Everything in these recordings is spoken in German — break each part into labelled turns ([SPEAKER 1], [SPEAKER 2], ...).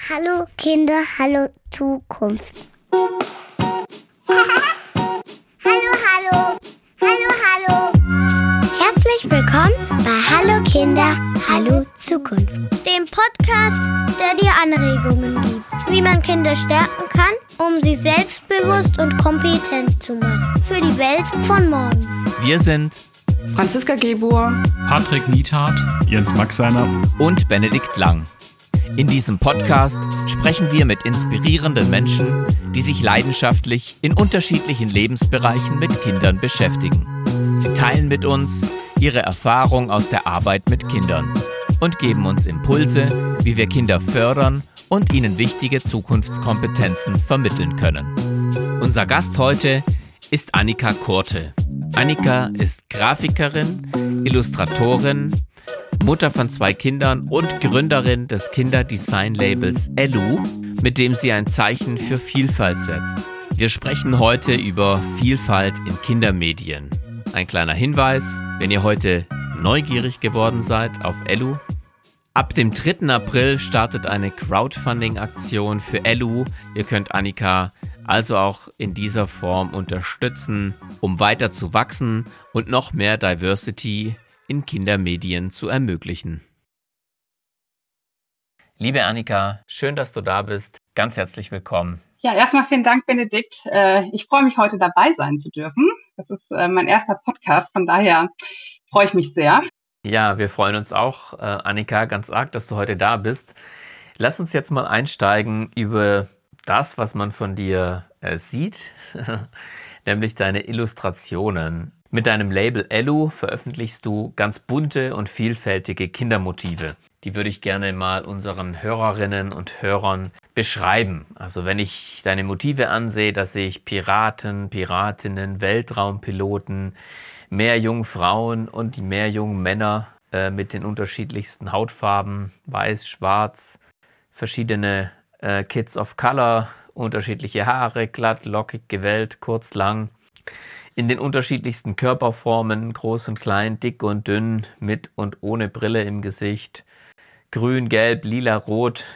[SPEAKER 1] Hallo Kinder, hallo Zukunft. hallo, hallo, hallo, hallo. Herzlich willkommen bei Hallo Kinder, hallo Zukunft. Dem Podcast, der dir Anregungen gibt, wie man Kinder stärken kann, um sie selbstbewusst und kompetent zu machen. Für die Welt von morgen.
[SPEAKER 2] Wir sind
[SPEAKER 3] Franziska Gebur,
[SPEAKER 4] Patrick Niethardt,
[SPEAKER 5] Jens Maxeiner
[SPEAKER 2] und Benedikt Lang. In diesem Podcast sprechen wir mit inspirierenden Menschen, die sich leidenschaftlich in unterschiedlichen Lebensbereichen mit Kindern beschäftigen. Sie teilen mit uns ihre Erfahrung aus der Arbeit mit Kindern und geben uns Impulse, wie wir Kinder fördern und ihnen wichtige Zukunftskompetenzen vermitteln können. Unser Gast heute ist Annika Kurte. Annika ist Grafikerin, Illustratorin, Mutter von zwei Kindern und Gründerin des Kinderdesign-Labels Elu, mit dem sie ein Zeichen für Vielfalt setzt. Wir sprechen heute über Vielfalt in Kindermedien. Ein kleiner Hinweis, wenn ihr heute neugierig geworden seid auf Elu. Ab dem 3. April startet eine Crowdfunding-Aktion für Elu. Ihr könnt Annika also auch in dieser Form unterstützen, um weiter zu wachsen und noch mehr Diversity in Kindermedien zu ermöglichen. Liebe Annika, schön, dass du da bist. Ganz herzlich willkommen.
[SPEAKER 3] Ja, erstmal vielen Dank, Benedikt. Äh, ich freue mich, heute dabei sein zu dürfen. Das ist äh, mein erster Podcast, von daher freue ich mich sehr.
[SPEAKER 2] Ja, wir freuen uns auch, äh, Annika, ganz arg, dass du heute da bist. Lass uns jetzt mal einsteigen über das, was man von dir sieht, nämlich deine Illustrationen. Mit deinem Label Elu veröffentlichst du ganz bunte und vielfältige Kindermotive. Die würde ich gerne mal unseren Hörerinnen und Hörern beschreiben. Also wenn ich deine Motive ansehe, da sehe ich Piraten, Piratinnen, Weltraumpiloten, Meerjungfrauen und Meerjungmänner äh, mit den unterschiedlichsten Hautfarben, weiß, schwarz, verschiedene äh, Kids of Color, unterschiedliche Haare, glatt, lockig, gewellt, kurz, lang in den unterschiedlichsten Körperformen, groß und klein, dick und dünn, mit und ohne Brille im Gesicht, grün, gelb, lila, rot,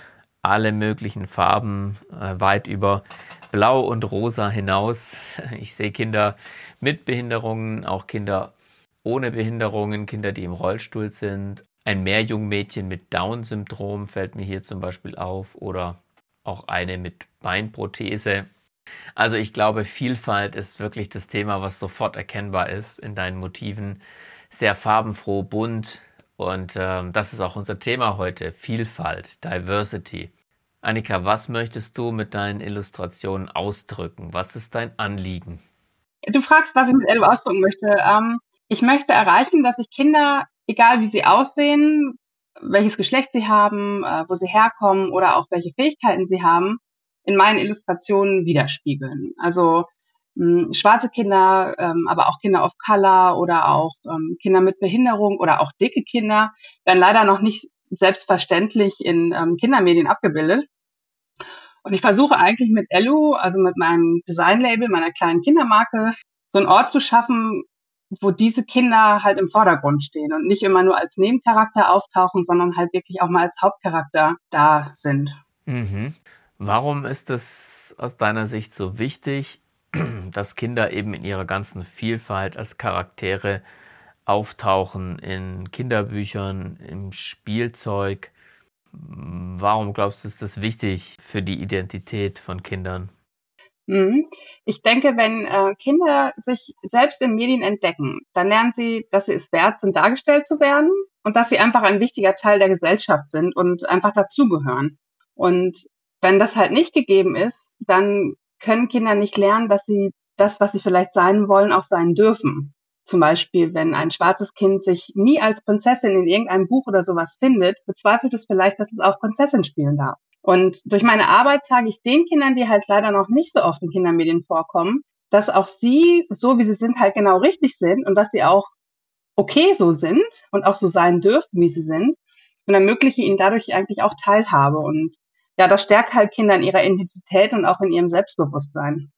[SPEAKER 2] alle möglichen Farben, äh, weit über blau und rosa hinaus. Ich sehe Kinder mit Behinderungen, auch Kinder ohne Behinderungen, Kinder, die im Rollstuhl sind. Ein Meerjungmädchen mit Down-Syndrom fällt mir hier zum Beispiel auf oder auch eine mit Beinprothese. Also ich glaube, Vielfalt ist wirklich das Thema, was sofort erkennbar ist in deinen Motiven. Sehr farbenfroh, bunt und ähm, das ist auch unser Thema heute, Vielfalt, Diversity. Annika, was möchtest du mit deinen Illustrationen ausdrücken? Was ist dein Anliegen?
[SPEAKER 3] Du fragst, was ich mit Elu ausdrücken möchte. Ähm, ich möchte erreichen, dass sich Kinder, egal wie sie aussehen, welches Geschlecht sie haben, äh, wo sie herkommen oder auch welche Fähigkeiten sie haben, in meinen Illustrationen widerspiegeln. Also hm, schwarze Kinder, ähm, aber auch Kinder of Color oder auch ähm, Kinder mit Behinderung oder auch dicke Kinder werden leider noch nicht selbstverständlich in ähm, Kindermedien abgebildet. Und ich versuche eigentlich mit Elu, also mit meinem Designlabel, meiner kleinen Kindermarke, so einen Ort zu schaffen, wo diese Kinder halt im Vordergrund stehen und nicht immer nur als Nebencharakter auftauchen, sondern halt wirklich auch mal als Hauptcharakter da sind.
[SPEAKER 2] Mhm. Warum ist es aus deiner Sicht so wichtig, dass Kinder eben in ihrer ganzen Vielfalt als Charaktere auftauchen in Kinderbüchern, im Spielzeug? Warum glaubst du, ist das wichtig für die Identität von Kindern?
[SPEAKER 3] Mhm. Ich denke, wenn äh, Kinder sich selbst in Medien entdecken, dann lernen sie, dass sie es wert sind, dargestellt zu werden und dass sie einfach ein wichtiger Teil der Gesellschaft sind und einfach dazugehören. Und wenn das halt nicht gegeben ist, dann können Kinder nicht lernen, dass sie das, was sie vielleicht sein wollen, auch sein dürfen. Zum Beispiel, wenn ein schwarzes Kind sich nie als Prinzessin in irgendeinem Buch oder sowas findet, bezweifelt es vielleicht, dass es auch Prinzessin spielen darf. Und durch meine Arbeit zeige ich den Kindern, die halt leider noch nicht so oft in Kindermedien vorkommen, dass auch sie, so wie sie sind, halt genau richtig sind und dass sie auch okay so sind und auch so sein dürfen, wie sie sind und ermögliche ihnen dadurch eigentlich auch Teilhabe. Und ja, das stärkt halt Kinder in ihrer Identität und auch in ihrem Selbstbewusstsein.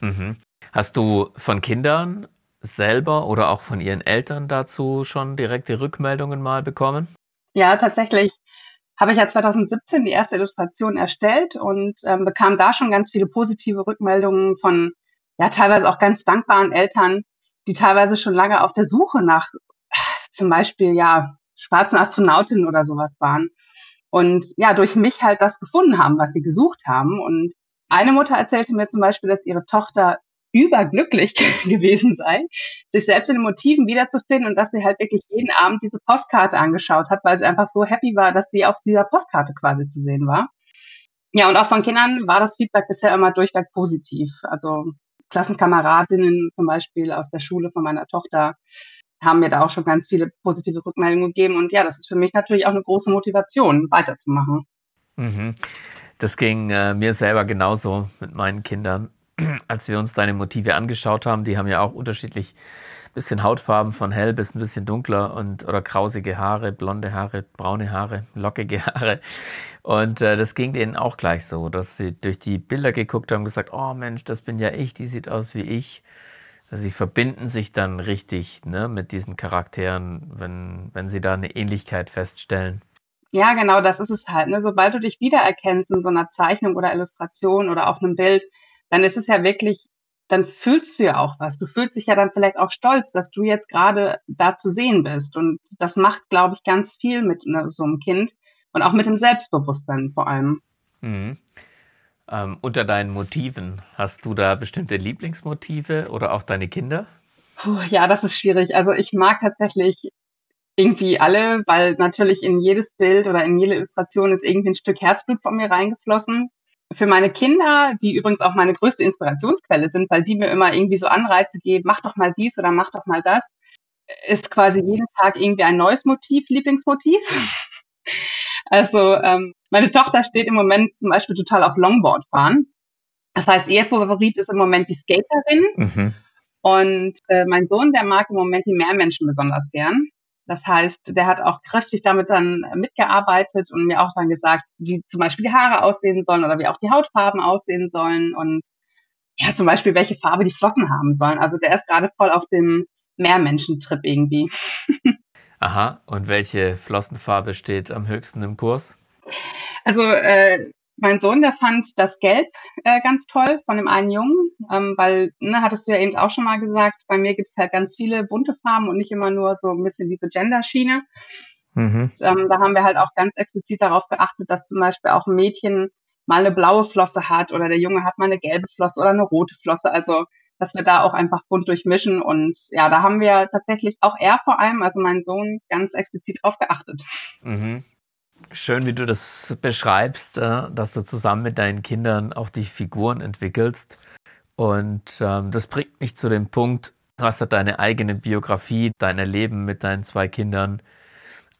[SPEAKER 2] Mhm. Hast du von Kindern selber oder auch von ihren Eltern dazu schon direkte Rückmeldungen mal bekommen?
[SPEAKER 3] Ja, tatsächlich habe ich ja 2017 die erste Illustration erstellt und ähm, bekam da schon ganz viele positive Rückmeldungen von ja teilweise auch ganz dankbaren Eltern, die teilweise schon lange auf der Suche nach zum Beispiel ja schwarzen Astronautinnen oder sowas waren und ja durch mich halt das gefunden haben, was sie gesucht haben und eine Mutter erzählte mir zum Beispiel, dass ihre Tochter überglücklich gewesen sei, sich selbst in den Motiven wiederzufinden und dass sie halt wirklich jeden Abend diese Postkarte angeschaut hat, weil sie einfach so happy war, dass sie auf dieser Postkarte quasi zu sehen war. Ja, und auch von Kindern war das Feedback bisher immer durchweg positiv. Also Klassenkameradinnen zum Beispiel aus der Schule von meiner Tochter haben mir da auch schon ganz viele positive Rückmeldungen gegeben. Und ja, das ist für mich natürlich auch eine große Motivation, weiterzumachen.
[SPEAKER 2] Mhm. Das ging äh, mir selber genauso mit meinen Kindern als wir uns deine Motive angeschaut haben, die haben ja auch unterschiedlich bisschen Hautfarben von hell bis ein bisschen dunkler und oder krausige Haare, blonde Haare, braune Haare, lockige Haare. Und äh, das ging denen auch gleich so, dass sie durch die Bilder geguckt haben und gesagt, oh Mensch, das bin ja ich, die sieht aus wie ich. Sie verbinden sich dann richtig ne, mit diesen Charakteren, wenn, wenn sie da eine Ähnlichkeit feststellen.
[SPEAKER 3] Ja, genau, das ist es halt. Ne? Sobald du dich wiedererkennst in so einer Zeichnung oder Illustration oder auf einem Bild, dann ist es ja wirklich, dann fühlst du ja auch was. Du fühlst dich ja dann vielleicht auch stolz, dass du jetzt gerade da zu sehen bist. Und das macht, glaube ich, ganz viel mit ne, so einem Kind und auch mit dem Selbstbewusstsein vor allem.
[SPEAKER 2] Mhm. Ähm, unter deinen Motiven, hast du da bestimmte Lieblingsmotive oder auch deine Kinder?
[SPEAKER 3] Puh, ja, das ist schwierig. Also ich mag tatsächlich irgendwie alle, weil natürlich in jedes Bild oder in jede Illustration ist irgendwie ein Stück Herzblut von mir reingeflossen für meine Kinder, die übrigens auch meine größte Inspirationsquelle sind, weil die mir immer irgendwie so Anreize geben, mach doch mal dies oder mach doch mal das, ist quasi jeden Tag irgendwie ein neues Motiv, Lieblingsmotiv. also ähm, meine Tochter steht im Moment zum Beispiel total auf Longboard fahren. Das heißt, ihr Favorit ist im Moment die Skaterin. Mhm. Und äh, mein Sohn, der mag im Moment die Meermenschen besonders gern. Das heißt, der hat auch kräftig damit dann mitgearbeitet und mir auch dann gesagt, wie zum Beispiel die Haare aussehen sollen oder wie auch die Hautfarben aussehen sollen und ja, zum Beispiel welche Farbe die Flossen haben sollen. Also der ist gerade voll auf dem Mehrmenschentrip irgendwie.
[SPEAKER 2] Aha, und welche Flossenfarbe steht am höchsten im Kurs?
[SPEAKER 3] Also äh, mein Sohn, der fand das Gelb äh, ganz toll von dem einen Jungen, ähm, weil, ne, hattest du ja eben auch schon mal gesagt, bei mir gibt es halt ganz viele bunte Farben und nicht immer nur so ein bisschen diese Gender-Schiene. Mhm. Ähm, da haben wir halt auch ganz explizit darauf geachtet, dass zum Beispiel auch ein Mädchen mal eine blaue Flosse hat oder der Junge hat mal eine gelbe Flosse oder eine rote Flosse. Also, dass wir da auch einfach bunt durchmischen. Und ja, da haben wir tatsächlich auch er vor allem, also mein Sohn, ganz explizit drauf geachtet.
[SPEAKER 2] Mhm. Schön, wie du das beschreibst, äh, dass du zusammen mit deinen Kindern auch die Figuren entwickelst. Und ähm, das bringt mich zu dem Punkt, was hat deine eigene Biografie, dein Leben mit deinen zwei Kindern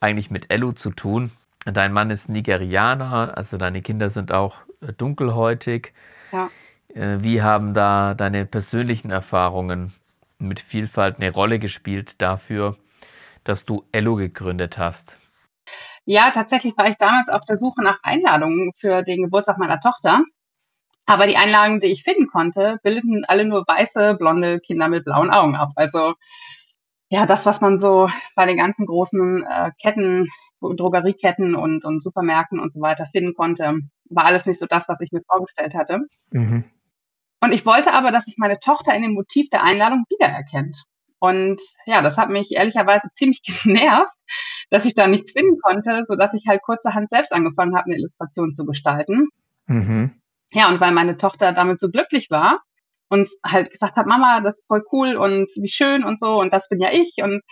[SPEAKER 2] eigentlich mit Elu zu tun? Dein Mann ist Nigerianer, also deine Kinder sind auch äh, dunkelhäutig. Ja. Äh, wie haben da deine persönlichen Erfahrungen mit Vielfalt eine Rolle gespielt dafür, dass du Elu gegründet hast?
[SPEAKER 3] Ja, tatsächlich war ich damals auf der Suche nach Einladungen für den Geburtstag meiner Tochter. Aber die Einladungen, die ich finden konnte, bildeten alle nur weiße, blonde Kinder mit blauen Augen ab. Also ja, das, was man so bei den ganzen großen äh, Ketten, Drogerieketten und, und Supermärkten und so weiter finden konnte, war alles nicht so das, was ich mir vorgestellt hatte. Mhm. Und ich wollte aber, dass sich meine Tochter in dem Motiv der Einladung wiedererkennt. Und ja, das hat mich ehrlicherweise ziemlich genervt, dass ich da nichts finden konnte, so dass ich halt kurzerhand selbst angefangen habe, eine Illustration zu gestalten. Mhm. Ja, und weil meine Tochter damit so glücklich war und halt gesagt hat, Mama, das ist voll cool und wie schön und so und das bin ja ich und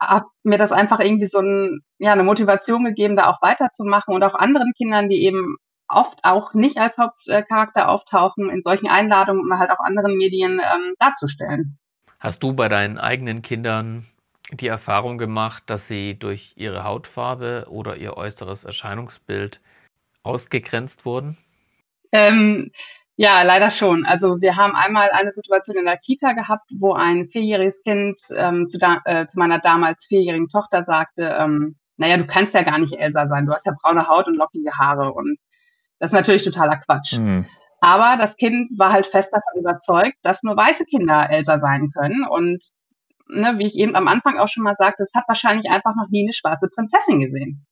[SPEAKER 3] habe mir das einfach irgendwie so ein, ja, eine Motivation gegeben, da auch weiterzumachen und auch anderen Kindern, die eben oft auch nicht als Hauptcharakter auftauchen, in solchen Einladungen oder halt auch anderen Medien ähm, darzustellen.
[SPEAKER 2] Hast du bei deinen eigenen Kindern die Erfahrung gemacht, dass sie durch ihre Hautfarbe oder ihr äußeres Erscheinungsbild ausgegrenzt wurden?
[SPEAKER 3] Ähm, ja, leider schon. Also wir haben einmal eine Situation in der Kita gehabt, wo ein vierjähriges Kind ähm, zu, da, äh, zu, meiner damals vierjährigen Tochter sagte, ähm, naja, du kannst ja gar nicht Elsa sein, du hast ja braune Haut und lockige Haare. Und das ist natürlich totaler Quatsch. Mhm. Aber das Kind war halt fest davon überzeugt, dass nur weiße Kinder Elsa sein können. Und ne, wie ich eben am Anfang auch schon mal sagte, es hat wahrscheinlich einfach noch nie eine schwarze Prinzessin gesehen.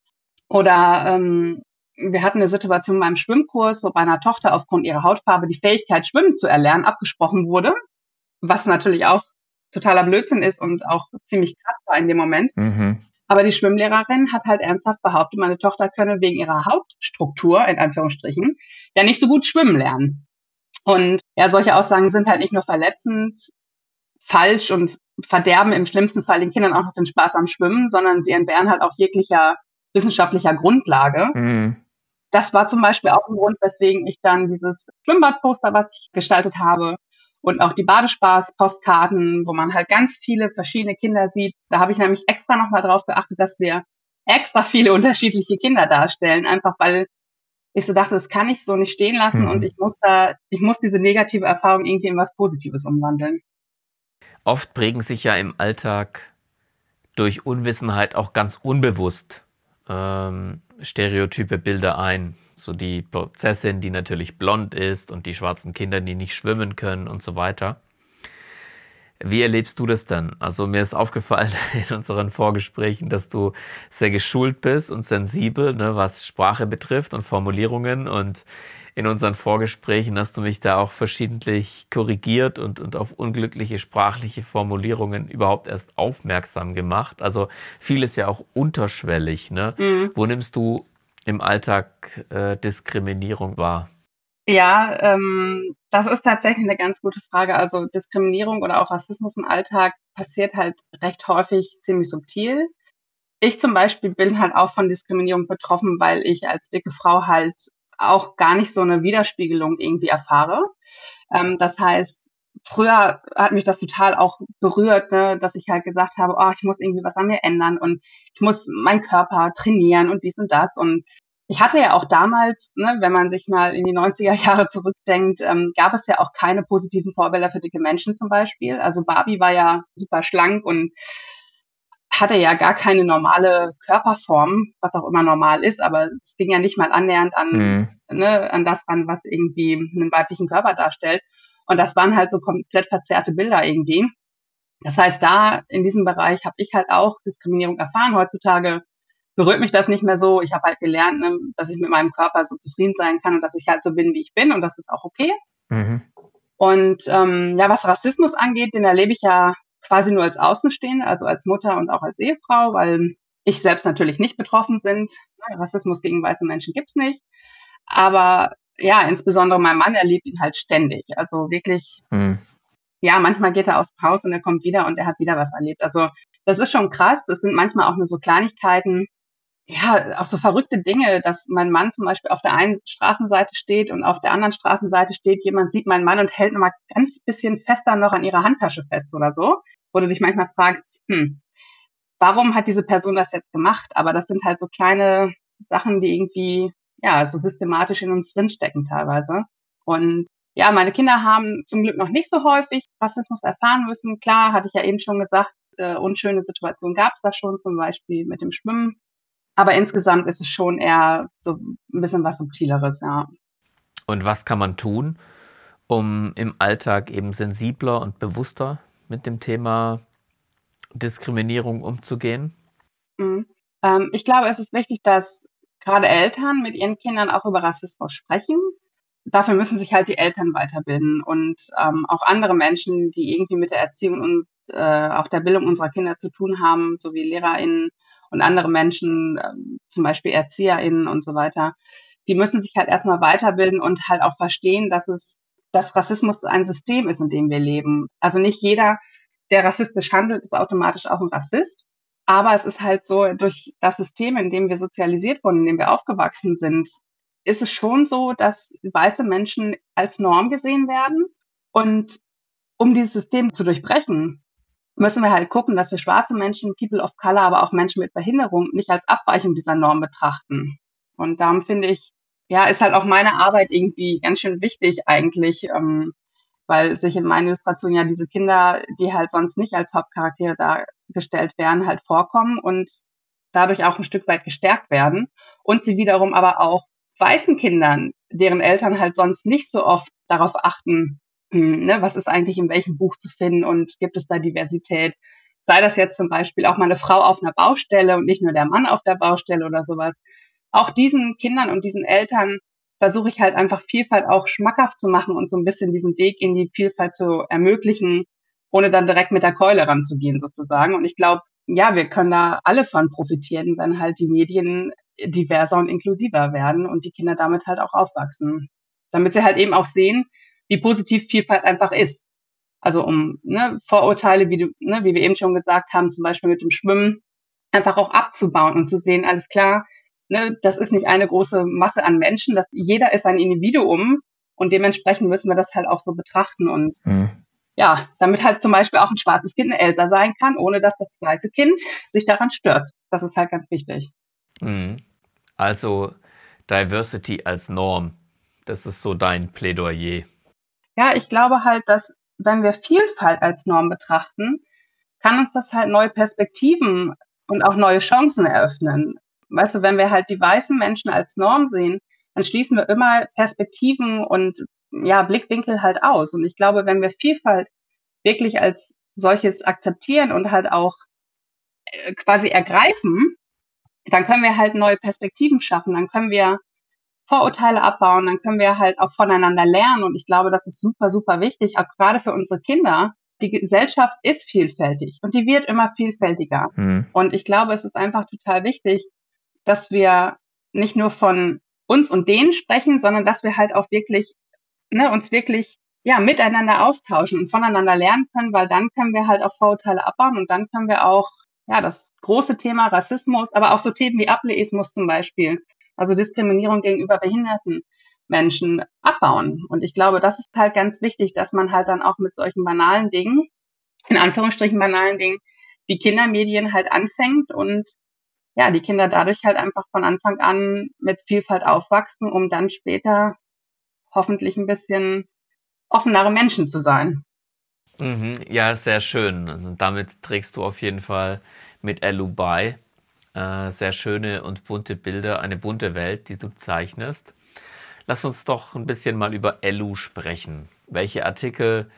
[SPEAKER 3] Oder ähm, wir hatten eine Situation beim Schwimmkurs, wo bei einer Tochter aufgrund ihrer Hautfarbe die Fähigkeit, schwimmen zu erlernen, abgesprochen wurde, was natürlich auch totaler Blödsinn ist und auch ziemlich krass war in dem Moment. Mhm. Aber die Schwimmlehrerin hat halt ernsthaft behauptet, meine Tochter könne wegen ihrer Hautstruktur, in Anführungsstrichen, ja nicht so gut schwimmen lernen. Und ja, solche Aussagen sind halt nicht nur verletzend, falsch und verderben im schlimmsten Fall den Kindern auch noch den Spaß am Schwimmen, sondern sie entbehren halt auch jeglicher wissenschaftlicher Grundlage. Mhm. Das war zum Beispiel auch ein Grund, weswegen ich dann dieses Schwimmbadposter, was ich gestaltet habe, und auch die Badespaß-Postkarten, wo man halt ganz viele verschiedene Kinder sieht. Da habe ich nämlich extra nochmal drauf geachtet, dass wir extra viele unterschiedliche Kinder darstellen, einfach weil ich so dachte, das kann ich so nicht stehen lassen mhm. und ich muss da, ich muss diese negative Erfahrung irgendwie in was Positives umwandeln.
[SPEAKER 2] Oft prägen sich ja im Alltag durch Unwissenheit auch ganz unbewusst ähm, stereotype Bilder ein so die Prinzessin, die natürlich blond ist und die schwarzen Kinder, die nicht schwimmen können und so weiter. Wie erlebst du das dann? Also mir ist aufgefallen in unseren Vorgesprächen, dass du sehr geschult bist und sensibel, ne, was Sprache betrifft und Formulierungen. Und in unseren Vorgesprächen hast du mich da auch verschiedentlich korrigiert und, und auf unglückliche sprachliche Formulierungen überhaupt erst aufmerksam gemacht. Also vieles ja auch unterschwellig. Ne? Mhm. Wo nimmst du im Alltag äh, Diskriminierung wahr?
[SPEAKER 3] Ja, ähm, das ist tatsächlich eine ganz gute Frage. Also Diskriminierung oder auch Rassismus im Alltag passiert halt recht häufig ziemlich subtil. Ich zum Beispiel bin halt auch von Diskriminierung betroffen, weil ich als dicke Frau halt auch gar nicht so eine Widerspiegelung irgendwie erfahre. Ähm, das heißt, früher hat mich das total auch berührt, ne, dass ich halt gesagt habe, oh, ich muss irgendwie was an mir ändern und ich muss meinen Körper trainieren und dies und das. Und ich hatte ja auch damals, ne, wenn man sich mal in die 90er Jahre zurückdenkt, ähm, gab es ja auch keine positiven Vorbilder für dicke Menschen zum Beispiel. Also Barbie war ja super schlank und hatte ja gar keine normale Körperform, was auch immer normal ist, aber es ging ja nicht mal annähernd an, mhm. ne, an das ran, was irgendwie einen weiblichen Körper darstellt. Und das waren halt so komplett verzerrte Bilder irgendwie. Das heißt, da in diesem Bereich habe ich halt auch Diskriminierung erfahren. Heutzutage berührt mich das nicht mehr so. Ich habe halt gelernt, ne, dass ich mit meinem Körper so zufrieden sein kann und dass ich halt so bin, wie ich bin und das ist auch okay. Mhm. Und ähm, ja, was Rassismus angeht, den erlebe ich ja quasi nur als Außenstehende, also als Mutter und auch als Ehefrau, weil ich selbst natürlich nicht betroffen sind. Rassismus gegen weiße Menschen gibt's nicht. Aber ja, insbesondere mein Mann erlebt ihn halt ständig. Also wirklich, mhm. ja, manchmal geht er aus dem Haus und er kommt wieder und er hat wieder was erlebt. Also das ist schon krass. Das sind manchmal auch nur so Kleinigkeiten. Ja, auch so verrückte Dinge, dass mein Mann zum Beispiel auf der einen Straßenseite steht und auf der anderen Straßenseite steht, jemand sieht meinen Mann und hält nochmal ganz bisschen fester noch an ihrer Handtasche fest oder so. Wo du dich manchmal fragst, hm, warum hat diese Person das jetzt gemacht? Aber das sind halt so kleine Sachen, die irgendwie ja, so systematisch in uns drinstecken teilweise. Und ja, meine Kinder haben zum Glück noch nicht so häufig Rassismus erfahren müssen. Klar, hatte ich ja eben schon gesagt, äh, unschöne Situationen gab es da schon, zum Beispiel mit dem Schwimmen. Aber insgesamt ist es schon eher so ein bisschen was Subtileres, ja.
[SPEAKER 2] Und was kann man tun, um im Alltag eben sensibler und bewusster mit dem Thema Diskriminierung umzugehen?
[SPEAKER 3] Mhm. Ähm, ich glaube, es ist wichtig, dass gerade Eltern mit ihren Kindern auch über Rassismus sprechen. Dafür müssen sich halt die Eltern weiterbilden und ähm, auch andere Menschen, die irgendwie mit der Erziehung und äh, auch der Bildung unserer Kinder zu tun haben, sowie LehrerInnen und andere Menschen, äh, zum Beispiel ErzieherInnen und so weiter, die müssen sich halt erstmal weiterbilden und halt auch verstehen, dass es, dass Rassismus ein System ist, in dem wir leben. Also nicht jeder, der rassistisch handelt, ist automatisch auch ein Rassist. Aber es ist halt so, durch das System, in dem wir sozialisiert wurden, in dem wir aufgewachsen sind, ist es schon so, dass weiße Menschen als Norm gesehen werden. Und um dieses System zu durchbrechen, müssen wir halt gucken, dass wir schwarze Menschen, People of Color, aber auch Menschen mit Behinderung nicht als Abweichung dieser Norm betrachten. Und darum finde ich, ja, ist halt auch meine Arbeit irgendwie ganz schön wichtig eigentlich, ähm, weil sich in meinen Illustrationen ja diese Kinder, die halt sonst nicht als Hauptcharaktere dargestellt werden, halt vorkommen und dadurch auch ein Stück weit gestärkt werden und sie wiederum aber auch weißen Kindern, deren Eltern halt sonst nicht so oft darauf achten, hm, ne, was ist eigentlich in welchem Buch zu finden und gibt es da Diversität, sei das jetzt zum Beispiel auch mal eine Frau auf einer Baustelle und nicht nur der Mann auf der Baustelle oder sowas. Auch diesen Kindern und diesen Eltern versuche ich halt einfach Vielfalt auch schmackhaft zu machen und so ein bisschen diesen Weg in die Vielfalt zu ermöglichen, ohne dann direkt mit der Keule ranzugehen sozusagen. Und ich glaube, ja, wir können da alle von profitieren, wenn halt die Medien diverser und inklusiver werden und die Kinder damit halt auch aufwachsen. Damit sie halt eben auch sehen, wie positiv Vielfalt einfach ist. Also um ne, Vorurteile, wie, du, ne, wie wir eben schon gesagt haben, zum Beispiel mit dem Schwimmen, einfach auch abzubauen und zu sehen, alles klar, ne, das ist nicht eine große Masse an Menschen, das, jeder ist ein Individuum und dementsprechend müssen wir das halt auch so betrachten und mhm. ja, damit halt zum Beispiel auch ein schwarzes Kind eine Elsa sein kann, ohne dass das weiße Kind sich daran stört. Das ist halt ganz wichtig.
[SPEAKER 2] Mhm. Also Diversity als Norm, das ist so dein Plädoyer.
[SPEAKER 3] Ja, ich glaube halt, dass wenn wir Vielfalt als Norm betrachten, kann uns das halt neue Perspektiven und auch neue Chancen eröffnen. Weißt du, wenn wir halt die weißen Menschen als Norm sehen, dann schließen wir immer Perspektiven und ja, Blickwinkel halt aus. Und ich glaube, wenn wir Vielfalt wirklich als solches akzeptieren und halt auch äh, quasi ergreifen, dann können wir halt neue Perspektiven schaffen, dann können wir Vorurteile abbauen, dann können wir halt auch voneinander lernen. Und ich glaube, das ist super, super wichtig, auch gerade für unsere Kinder. Die Gesellschaft ist vielfältig und die wird immer vielfältiger. Mhm. Und ich glaube, es ist einfach total wichtig, dass wir nicht nur von uns und denen sprechen, sondern dass wir halt auch wirklich, ne, uns wirklich ja, miteinander austauschen und voneinander lernen können, weil dann können wir halt auch Vorurteile abbauen und dann können wir auch, ja, das große Thema Rassismus, aber auch so Themen wie Ableismus zum Beispiel, also Diskriminierung gegenüber behinderten Menschen abbauen. Und ich glaube, das ist halt ganz wichtig, dass man halt dann auch mit solchen banalen Dingen, in Anführungsstrichen banalen Dingen, wie Kindermedien halt anfängt und ja, die Kinder dadurch halt einfach von Anfang an mit Vielfalt aufwachsen, um dann später hoffentlich ein bisschen offenere Menschen zu sein.
[SPEAKER 2] Mhm, ja, sehr schön. Und damit trägst du auf jeden Fall mit Elu bei. Äh, sehr schöne und bunte Bilder, eine bunte Welt, die du zeichnest. Lass uns doch ein bisschen mal über Elu sprechen. Welche Artikel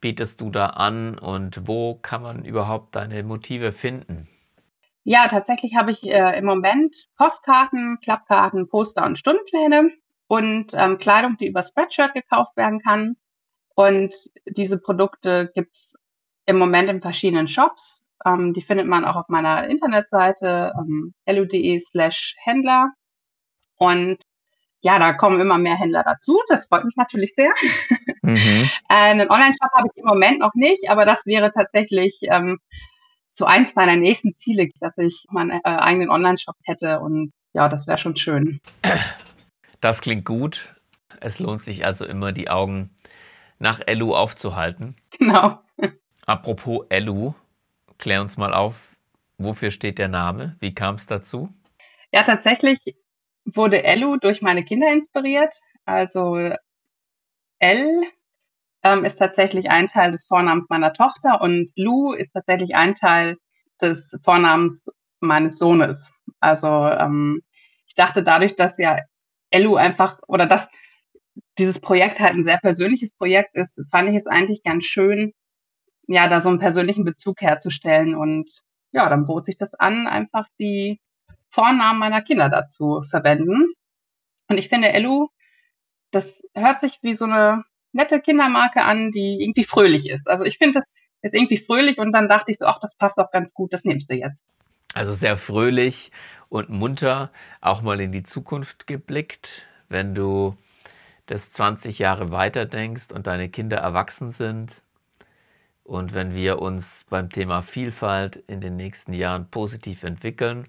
[SPEAKER 2] bietest du da an und wo kann man überhaupt deine Motive finden?
[SPEAKER 3] Ja, tatsächlich habe ich äh, im Moment Postkarten, Klappkarten, Poster und Stundenpläne und ähm, Kleidung, die über Spreadshirt gekauft werden kann. Und diese Produkte gibt's im Moment in verschiedenen Shops. Ähm, die findet man auch auf meiner Internetseite ähm, lu.de slash Händler. Und ja, da kommen immer mehr Händler dazu. Das freut mich natürlich sehr. Mhm. einen Online-Shop habe ich im Moment noch nicht, aber das wäre tatsächlich ähm, so eins meiner nächsten Ziele, dass ich meinen äh, eigenen Online-Shop hätte und ja, das wäre schon schön.
[SPEAKER 2] Das klingt gut. Es lohnt sich also immer, die Augen nach Elu aufzuhalten.
[SPEAKER 3] Genau.
[SPEAKER 2] Apropos Elu, klär uns mal auf, wofür steht der Name? Wie kam es dazu?
[SPEAKER 3] Ja, tatsächlich wurde Elu durch meine Kinder inspiriert. Also L ähm, ist tatsächlich ein Teil des Vornamens meiner Tochter und Lou ist tatsächlich ein Teil des Vornamens meines Sohnes. Also ähm, ich dachte dadurch, dass ja Elu einfach oder dass dieses Projekt halt ein sehr persönliches Projekt ist, fand ich es eigentlich ganz schön, ja, da so einen persönlichen Bezug herzustellen und ja, dann bot sich das an, einfach die Vornamen meiner Kinder dazu verwenden. Und ich finde, Elu, das hört sich wie so eine nette Kindermarke an, die irgendwie fröhlich ist. Also ich finde, das ist irgendwie fröhlich und dann dachte ich so, ach, das passt doch ganz gut, das nimmst du jetzt.
[SPEAKER 2] Also sehr fröhlich und munter, auch mal in die Zukunft geblickt, wenn du das 20 Jahre weiter denkst und deine Kinder erwachsen sind und wenn wir uns beim Thema Vielfalt in den nächsten Jahren positiv entwickeln.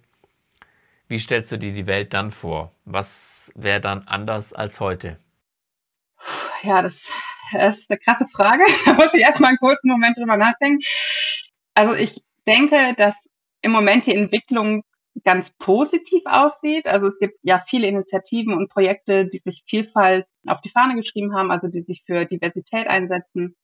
[SPEAKER 2] Wie stellst du dir die Welt dann vor? Was wäre dann anders als heute?
[SPEAKER 3] ja, das, das ist eine krasse Frage. Da muss ich erstmal einen kurzen Moment drüber nachdenken. Also ich denke, dass im Moment die Entwicklung ganz positiv aussieht. Also es gibt ja viele Initiativen und Projekte, die sich Vielfalt auf die Fahne geschrieben haben, also die sich für Diversität einsetzen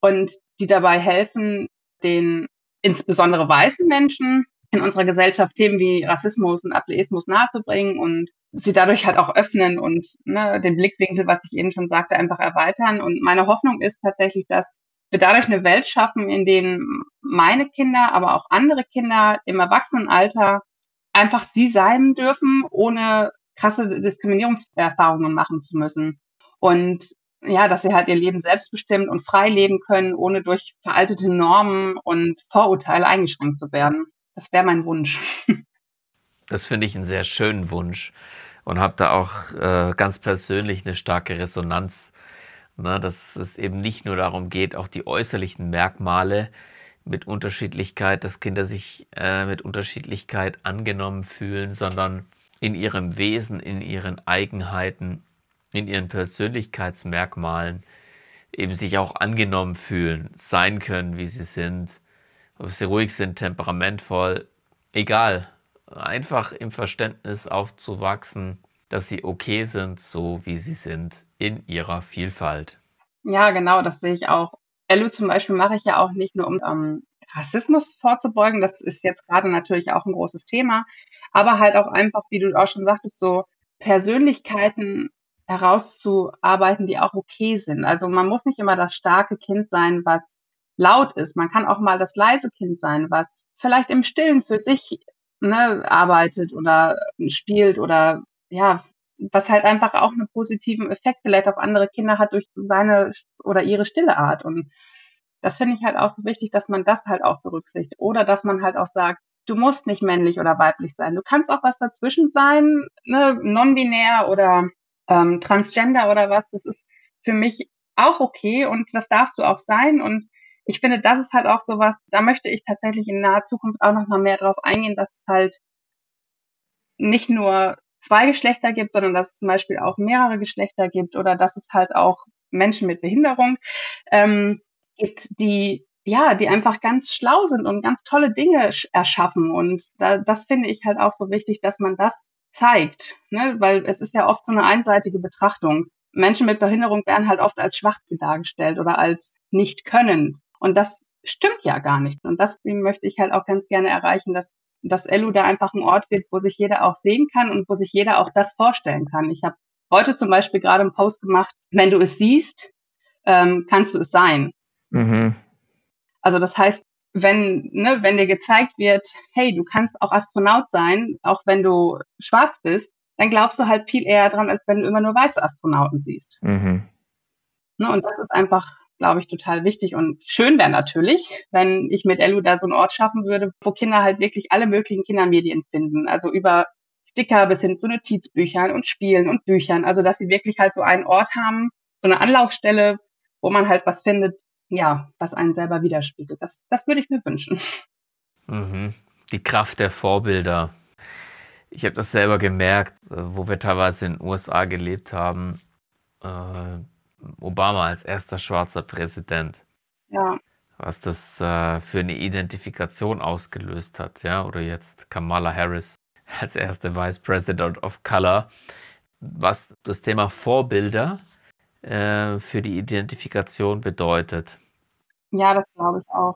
[SPEAKER 3] und die dabei helfen, den insbesondere weißen Menschen in unserer Gesellschaft Themen wie Rassismus und Ableismus nahezubringen und sie dadurch halt auch öffnen und ne, den Blickwinkel, was ich eben schon sagte, einfach erweitern. Und meine Hoffnung ist tatsächlich, dass wir dadurch eine Welt schaffen, in denen meine Kinder, aber auch andere Kinder im Erwachsenenalter einfach sie sein dürfen, ohne krasse Diskriminierungserfahrungen machen zu müssen. Und ja, dass sie halt ihr Leben selbstbestimmt und frei leben können, ohne durch veraltete Normen und Vorurteile eingeschränkt zu werden. Das wäre mein Wunsch.
[SPEAKER 2] Das finde ich einen sehr schönen Wunsch und habe da auch äh, ganz persönlich eine starke Resonanz, ne, dass es eben nicht nur darum geht, auch die äußerlichen Merkmale mit Unterschiedlichkeit, dass Kinder sich äh, mit Unterschiedlichkeit angenommen fühlen, sondern in ihrem Wesen, in ihren Eigenheiten, in ihren Persönlichkeitsmerkmalen eben sich auch angenommen fühlen, sein können, wie sie sind, ob sie ruhig sind, temperamentvoll, egal, einfach im Verständnis aufzuwachsen, dass sie okay sind, so wie sie sind, in ihrer Vielfalt.
[SPEAKER 3] Ja, genau, das sehe ich auch. Elu zum Beispiel mache ich ja auch nicht nur, um ähm, Rassismus vorzubeugen, das ist jetzt gerade natürlich auch ein großes Thema, aber halt auch einfach, wie du auch schon sagtest, so Persönlichkeiten herauszuarbeiten, die auch okay sind. Also man muss nicht immer das starke Kind sein, was laut ist. Man kann auch mal das leise Kind sein, was vielleicht im Stillen für sich ne, arbeitet oder spielt oder ja, was halt einfach auch einen positiven Effekt vielleicht auf andere Kinder hat durch seine oder ihre stille Art. Und das finde ich halt auch so wichtig, dass man das halt auch berücksichtigt. Oder dass man halt auch sagt, du musst nicht männlich oder weiblich sein. Du kannst auch was dazwischen sein, ne, non-binär oder ähm, transgender oder was. Das ist für mich auch okay und das darfst du auch sein. Und ich finde, das ist halt auch sowas, da möchte ich tatsächlich in naher Zukunft auch nochmal mehr drauf eingehen, dass es halt nicht nur zwei Geschlechter gibt, sondern dass es zum Beispiel auch mehrere Geschlechter gibt oder dass es halt auch Menschen mit Behinderung ähm, gibt, die ja, die einfach ganz schlau sind und ganz tolle Dinge erschaffen. Und da, das finde ich halt auch so wichtig, dass man das zeigt, ne? weil es ist ja oft so eine einseitige Betrachtung. Menschen mit Behinderung werden halt oft als schwach dargestellt oder als nicht könnend. Und das stimmt ja gar nicht. Und das möchte ich halt auch ganz gerne erreichen, dass, dass Elu da einfach ein Ort wird, wo sich jeder auch sehen kann und wo sich jeder auch das vorstellen kann. Ich habe heute zum Beispiel gerade einen Post gemacht, wenn du es siehst, ähm, kannst du es sein. Mhm. Also das heißt, wenn, ne, wenn dir gezeigt wird, hey, du kannst auch Astronaut sein, auch wenn du schwarz bist, dann glaubst du halt viel eher dran, als wenn du immer nur weiße Astronauten siehst. Mhm. Ne, und das ist einfach, glaube ich, total wichtig und schön wäre natürlich, wenn ich mit Elu da so einen Ort schaffen würde, wo Kinder halt wirklich alle möglichen Kindermedien finden. Also über Sticker bis hin zu Notizbüchern und Spielen und Büchern. Also dass sie wirklich halt so einen Ort haben, so eine Anlaufstelle, wo man halt was findet, ja, was einen selber widerspiegelt. Das, das würde ich mir wünschen.
[SPEAKER 2] Mhm. Die Kraft der Vorbilder. Ich habe das selber gemerkt, äh, wo wir teilweise in den USA gelebt haben. Äh, Obama als erster schwarzer Präsident.
[SPEAKER 3] Ja.
[SPEAKER 2] Was das äh, für eine Identifikation ausgelöst hat, ja. Oder jetzt Kamala Harris als erste Vice President of Color. Was das Thema Vorbilder äh, für die Identifikation bedeutet.
[SPEAKER 3] Ja, das glaube ich auch.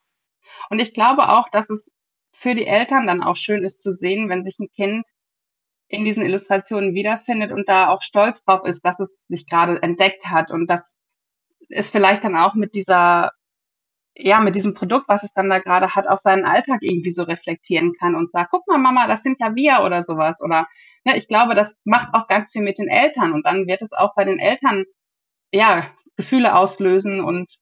[SPEAKER 3] Und ich glaube auch, dass es für die Eltern dann auch schön ist zu sehen, wenn sich ein Kind in diesen Illustrationen wiederfindet und da auch stolz drauf ist, dass es sich gerade entdeckt hat und dass es vielleicht dann auch mit dieser, ja, mit diesem Produkt, was es dann da gerade hat, auch seinen Alltag irgendwie so reflektieren kann und sagt, guck mal, Mama, das sind ja wir oder sowas. Oder ne, ich glaube, das macht auch ganz viel mit den Eltern und dann wird es auch bei den Eltern ja, Gefühle auslösen und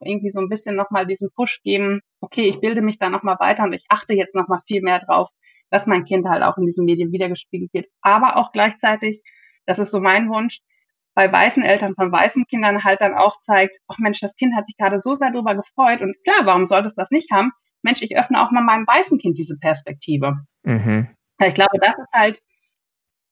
[SPEAKER 3] irgendwie so ein bisschen nochmal diesen Push geben, okay, ich bilde mich da nochmal weiter und ich achte jetzt nochmal viel mehr drauf, dass mein Kind halt auch in diesen Medien wiedergespiegelt wird. Aber auch gleichzeitig, das ist so mein Wunsch, bei weißen Eltern von weißen Kindern halt dann auch zeigt, ach Mensch, das Kind hat sich gerade so sehr darüber gefreut und klar, warum sollte es das nicht haben? Mensch, ich öffne auch mal meinem weißen Kind diese Perspektive. Mhm. Ich glaube, das ist halt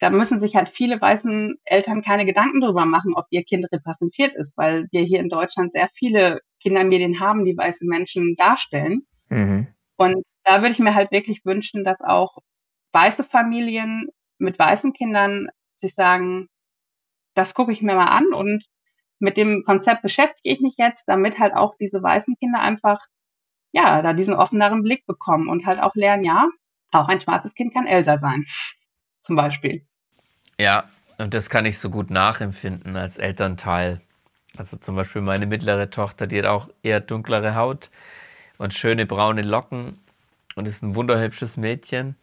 [SPEAKER 3] da müssen sich halt viele weißen Eltern keine Gedanken darüber machen, ob ihr Kind repräsentiert ist, weil wir hier in Deutschland sehr viele Kindermedien haben, die weiße Menschen darstellen. Mhm. Und da würde ich mir halt wirklich wünschen, dass auch weiße Familien mit weißen Kindern sich sagen, das gucke ich mir mal an und mit dem Konzept beschäftige ich mich jetzt, damit halt auch diese weißen Kinder einfach, ja, da diesen offeneren Blick bekommen und halt auch lernen, ja, auch ein schwarzes Kind kann Elsa sein, zum Beispiel.
[SPEAKER 2] Ja, und das kann ich so gut nachempfinden als Elternteil. Also zum Beispiel meine mittlere Tochter, die hat auch eher dunklere Haut und schöne braune Locken und ist ein wunderhübsches Mädchen.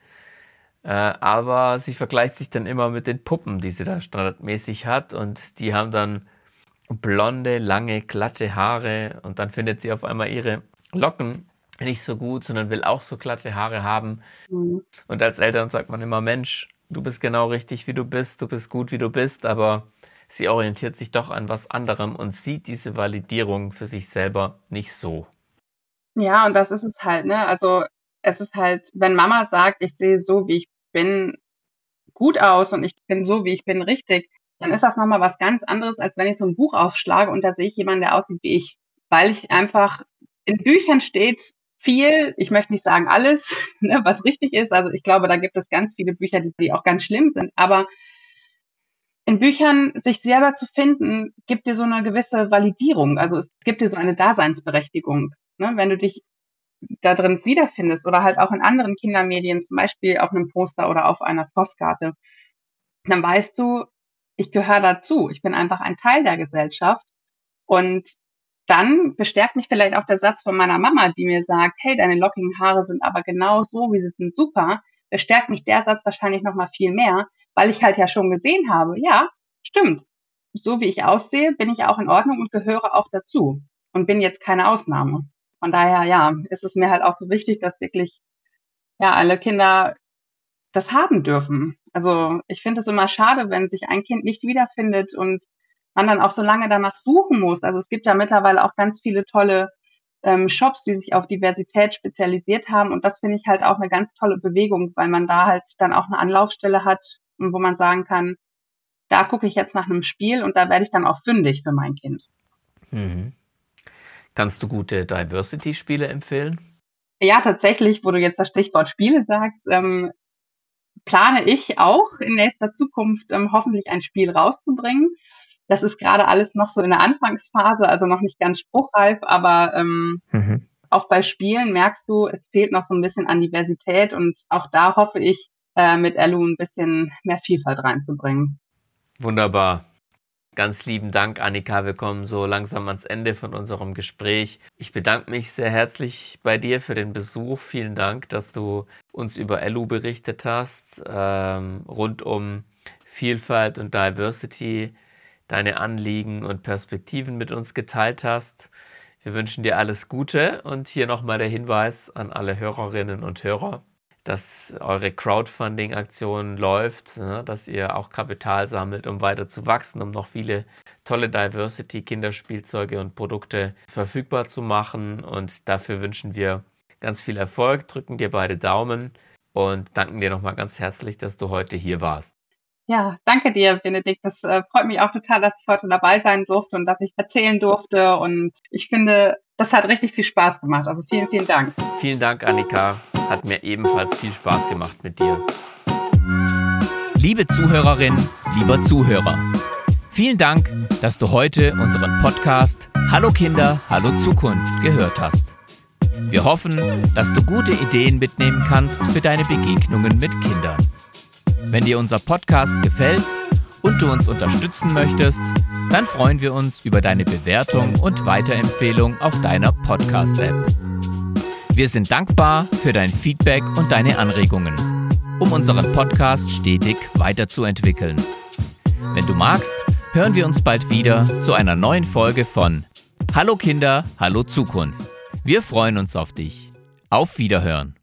[SPEAKER 2] Äh, aber sie vergleicht sich dann immer mit den Puppen, die sie da standardmäßig hat und die haben dann blonde, lange, glatte Haare und dann findet sie auf einmal ihre Locken nicht so gut, sondern will auch so glatte Haare haben. Mhm. Und als Eltern sagt man immer, Mensch, du bist genau richtig, wie du bist, du bist gut, wie du bist, aber sie orientiert sich doch an was anderem und sieht diese Validierung für sich selber nicht so.
[SPEAKER 3] Ja, und das ist es halt, ne? Also es ist halt, wenn Mama sagt, ich sehe so, wie ich bin, gut aus und ich bin so, wie ich bin, richtig, dann ist das nochmal was ganz anderes, als wenn ich so ein Buch aufschlage und da sehe ich jemanden, der aussieht wie ich. Weil ich einfach, in Büchern steht viel, ich möchte nicht sagen alles, ne, was richtig ist. Also ich glaube, da gibt es ganz viele Bücher, die auch ganz schlimm sind. Aber in Büchern sich selber zu finden, gibt dir so eine gewisse Validierung. Also es gibt dir so eine Daseinsberechtigung. Ne? Wenn du dich da drin wiederfindest oder halt auch in anderen Kindermedien, zum Beispiel auf einem Poster oder auf einer Postkarte, dann weißt du, ich gehöre dazu. Ich bin einfach ein Teil der Gesellschaft. Und dann bestärkt mich vielleicht auch der Satz von meiner Mama, die mir sagt, hey, deine lockigen Haare sind aber genau so, wie sie sind, super. Bestärkt mich der Satz wahrscheinlich noch mal viel mehr, weil ich halt ja schon gesehen habe, ja, stimmt. So wie ich aussehe, bin ich auch in Ordnung und gehöre auch dazu und bin jetzt keine Ausnahme. Von daher, ja, ist es mir halt auch so wichtig, dass wirklich, ja, alle Kinder das haben dürfen. Also ich finde es immer schade, wenn sich ein Kind nicht wiederfindet und man dann auch so lange danach suchen muss. Also es gibt ja mittlerweile auch ganz viele tolle ähm, Shops, die sich auf Diversität spezialisiert haben. Und das finde ich halt auch eine ganz tolle Bewegung, weil man da halt dann auch eine Anlaufstelle hat, wo man sagen kann, da gucke ich jetzt nach einem Spiel und da werde ich dann auch fündig für mein Kind.
[SPEAKER 2] Mhm. Kannst du gute Diversity-Spiele empfehlen?
[SPEAKER 3] Ja, tatsächlich, wo du jetzt das Stichwort Spiele sagst, ähm, plane ich auch in nächster Zukunft ähm, hoffentlich ein Spiel rauszubringen. Das ist gerade alles noch so in der Anfangsphase, also noch nicht ganz spruchreif, aber ähm, mhm. auch bei Spielen merkst du, es fehlt noch so ein bisschen an Diversität und auch da hoffe ich, äh, mit Elu ein bisschen mehr Vielfalt reinzubringen.
[SPEAKER 2] Wunderbar. Ganz lieben Dank, Annika. Wir kommen so langsam ans Ende von unserem Gespräch. Ich bedanke mich sehr herzlich bei dir für den Besuch. Vielen Dank, dass du uns über Elu berichtet hast, ähm, rund um Vielfalt und Diversity, deine Anliegen und Perspektiven mit uns geteilt hast. Wir wünschen dir alles Gute und hier nochmal der Hinweis an alle Hörerinnen und Hörer dass eure Crowdfunding-Aktion läuft, ne, dass ihr auch Kapital sammelt, um weiter zu wachsen, um noch viele tolle Diversity-Kinderspielzeuge und Produkte verfügbar zu machen. Und dafür wünschen wir ganz viel Erfolg, drücken dir beide Daumen und danken dir nochmal ganz herzlich, dass du heute hier warst.
[SPEAKER 3] Ja, danke dir, Benedikt. Das äh, freut mich auch total, dass ich heute dabei sein durfte und dass ich erzählen durfte. Und ich finde, das hat richtig viel Spaß gemacht. Also vielen, vielen Dank.
[SPEAKER 2] Vielen Dank, Annika. Hat mir ebenfalls viel Spaß gemacht mit dir.
[SPEAKER 4] Liebe Zuhörerin, lieber Zuhörer, vielen Dank, dass du heute unseren Podcast Hallo Kinder, Hallo Zukunft gehört hast. Wir hoffen, dass du gute Ideen mitnehmen kannst für deine Begegnungen mit Kindern. Wenn dir unser Podcast gefällt und du uns unterstützen möchtest, dann freuen wir uns über deine Bewertung und Weiterempfehlung auf deiner Podcast-App. Wir sind dankbar für dein Feedback und deine Anregungen, um unseren Podcast stetig weiterzuentwickeln. Wenn du magst, hören wir uns bald wieder zu einer neuen Folge von Hallo Kinder, hallo Zukunft. Wir freuen uns auf dich. Auf Wiederhören.